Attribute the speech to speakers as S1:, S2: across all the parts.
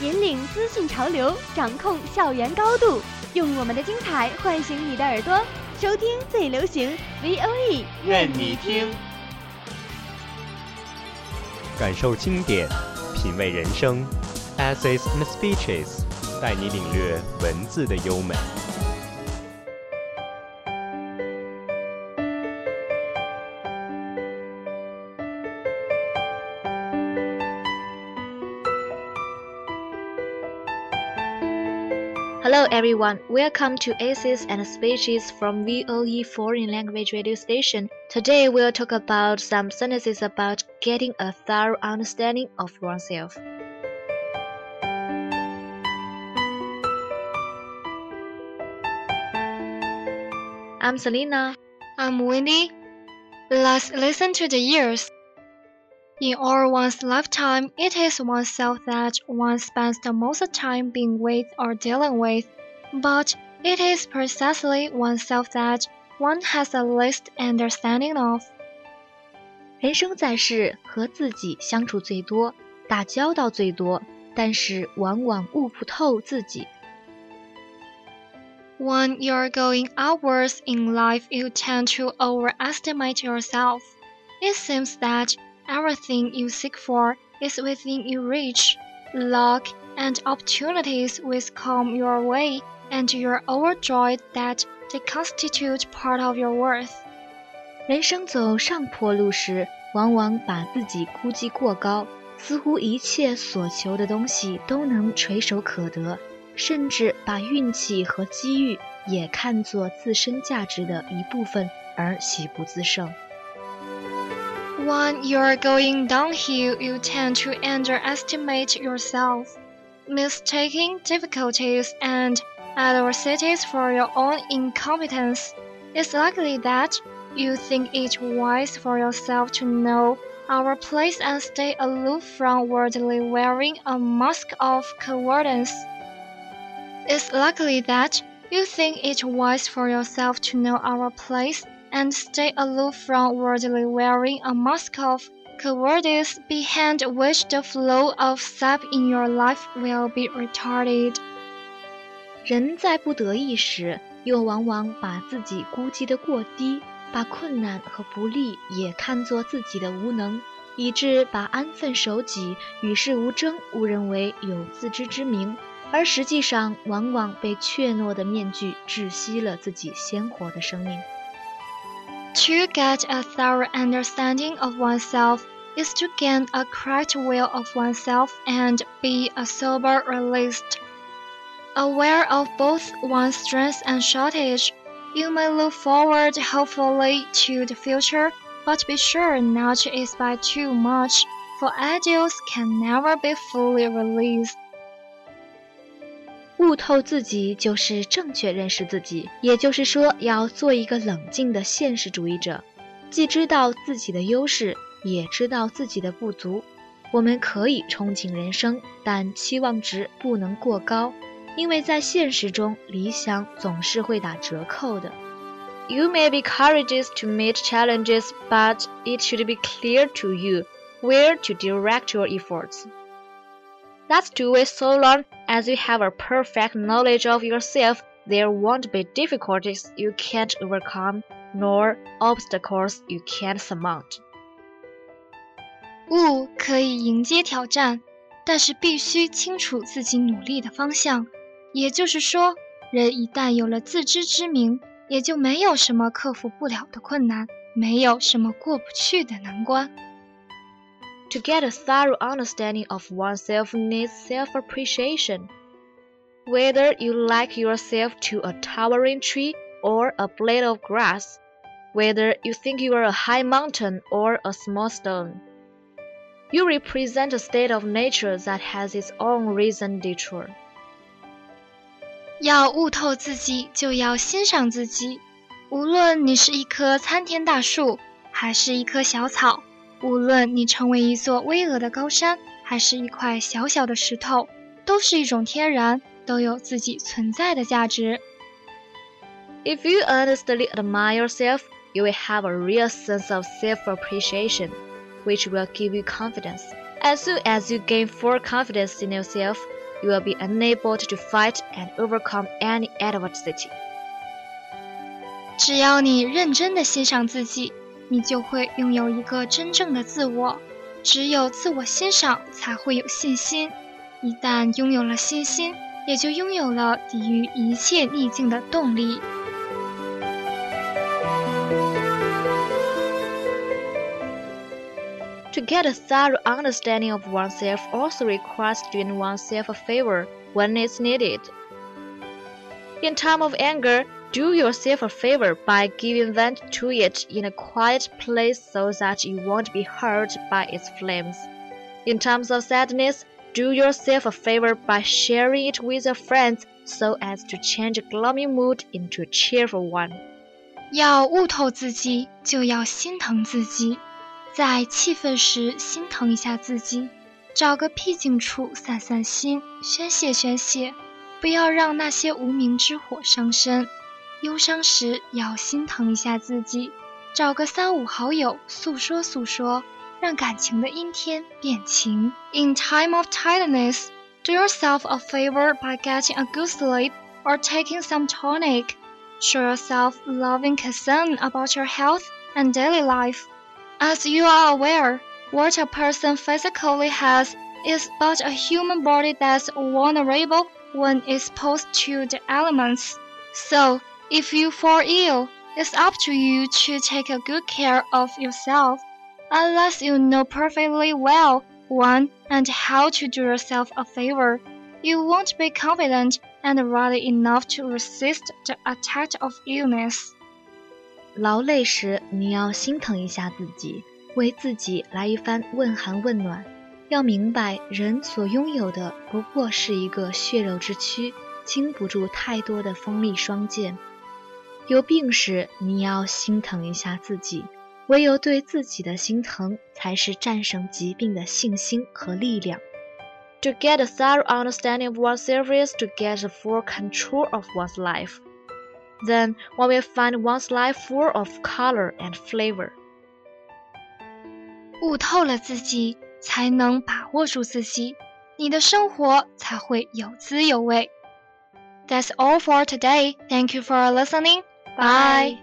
S1: 引领资讯潮流，掌控校园高度，用我们的精彩唤醒你的耳朵，收听最流行 V O E，
S2: 任你听。
S3: 感受经典，品味人生，Assist speeches 带你领略文字的优美。
S4: Hello everyone, welcome to Essays and Speeches from VOE Foreign Language Radio Station. Today we'll talk about some sentences about getting a thorough understanding of oneself. I'm Selena.
S5: I'm Winnie. Let's listen to the years. In all one's lifetime, it is oneself that one spends the most time being with or dealing with, but it is precisely oneself that one has the least understanding of.
S4: 人生在世，和自己相处最多，打交道最多，但是往往悟不透自己。
S5: When you're going outwards in life, you tend to overestimate yourself. It seems that everything you seek for is within your reach. Luck and opportunities will come your way, and you're overjoyed that they constitute part of your worth.
S4: 人生走上坡路时，往往把自己估计过高，似乎一切所求的东西都能垂手可得，甚至把运气和机遇也看作自身价值的一部分而喜不自胜。
S5: When you're going downhill, you tend to underestimate yourself, mistaking difficulties and adversities for your own incompetence. It's likely that you think it wise for yourself to know our place and stay aloof from worldly wearing a mask of cowardice. It's likely that you think it wise for yourself to know our place and stay aloof from worldly wearing a mask of cowardice behind which the flow of sap in your life will be retarded.
S4: 人在不得意时，又往往把自己估计的过低，把困难和不利也看作自己的无能，以致把安分守己、与世无争误认为有自知之明，而实际上往往被怯懦的面具窒息了自己鲜活的生命。
S5: To get a thorough understanding of oneself is to gain a correct will of oneself and be a sober realist. Aware of both one's strength and shortage, you may look forward hopefully to the future, but be sure not to expect too much, for ideals can never be fully released.
S4: 悟透自己就是正确认识自己，也就是说，要做一个冷静的现实主义者，既知道自己的优势，也知道自己的不足。我们可以憧憬人生，但期望值不能过高，因为在现实中，理想总是会打折扣的。You may be courageous to meet challenges, but it should be clear to you where to direct your efforts. Let's do it so long as you have a perfect knowledge of yourself. There won't be difficulties you can't overcome, nor obstacles you can't surmount.
S5: 悟可以迎接挑战，但是必须清楚自己努力的方向。也就是说，人一旦有了自知之明，也就没有什么克服不了的困难，没有什么过不去的难关。
S4: To get a thorough understanding of oneself needs self appreciation. Whether you like yourself to a towering tree or a blade of grass, whether you think you are a high mountain or a small stone, you represent a state of nature that has its own reason detour.
S5: 要悟透自己，就要欣赏自己。无论你是一棵参天大树，还是一棵小草； 无论你成为一座巍峨的高山，还是一块小小的石头，都是一种天然，都有自己存在的价值。
S4: If you honestly admire yourself, you will have a real sense of self-appreciation, which will give you confidence. As soon as you gain full confidence in yourself, you will be unable to fight and overcome any adversity.
S5: 只要你认真的欣赏自己， 你就会拥有一个真正的自我。只有自我欣赏，才会有信心。一旦拥有了信心，也就拥有了抵御一切逆境的动力。
S4: To get a thorough understanding of oneself also requires doing oneself a favor when it's needed. In time of anger, do yourself a favor by giving vent to it in a quiet place so that you won't be hurt by its flames. In times of sadness, do yourself a favor by sharing it with your friends so as to change a gloomy mood into a cheerful one.
S5: 要悟透自己，就要心疼自己。在气愤时心疼一下自己，找个僻静处散散心，宣泄宣泄，不要让那些无名之火伤身。 忧伤时要心疼一下自己，找个三五好友诉说诉说，让感情的阴天变晴。In time of tiredness, do yourself a favor by getting a good sleep or taking some tonic. Show yourself loving concern about your health and daily life. As you are aware, what a person physically has is but a human body that's vulnerable when exposed to the elements. So, if you fall ill, it's up to you to take a good care of yourself. Unless you know perfectly well when and how to do yourself a favor, you won't be confident and ready enough to resist the attack of illness.
S4: 劳累时，你要心疼一下自己，为自己来一番问寒问暖。要明白，人所拥有的不过是一个血肉之躯，经不住太多的锋利双剑。 有病时，你要心疼一下自己，唯有对自己的心疼，才是战胜疾病的信心和力量。To get a thorough understanding of oneself is to get a full control of one's life. Then one will find one's life full of color and flavor.
S5: 悟透了自己，才能把握住自己，你的生活才会有滋有味。That's all for today. Thank you for listening. Bye.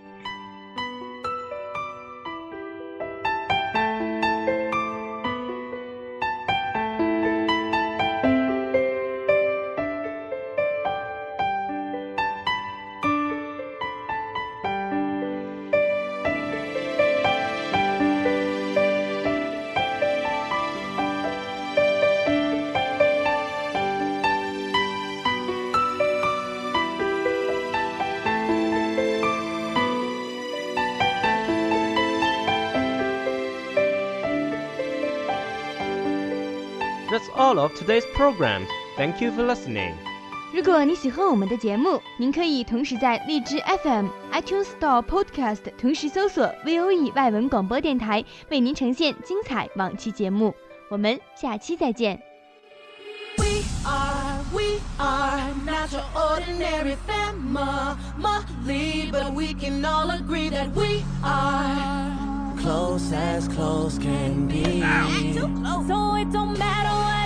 S2: all of today's program. Thank you for listening.
S1: 如果你喜欢我们的节目，您可以同时在荔枝 FM、iTunes Store Podcast 同时搜索 VOE 外文广播电台，为您呈现精彩往期节目。我们下期再见。
S6: We are, we are not your ordinary family, but we can all agree that we are close as close can be. So it don't matter what it looks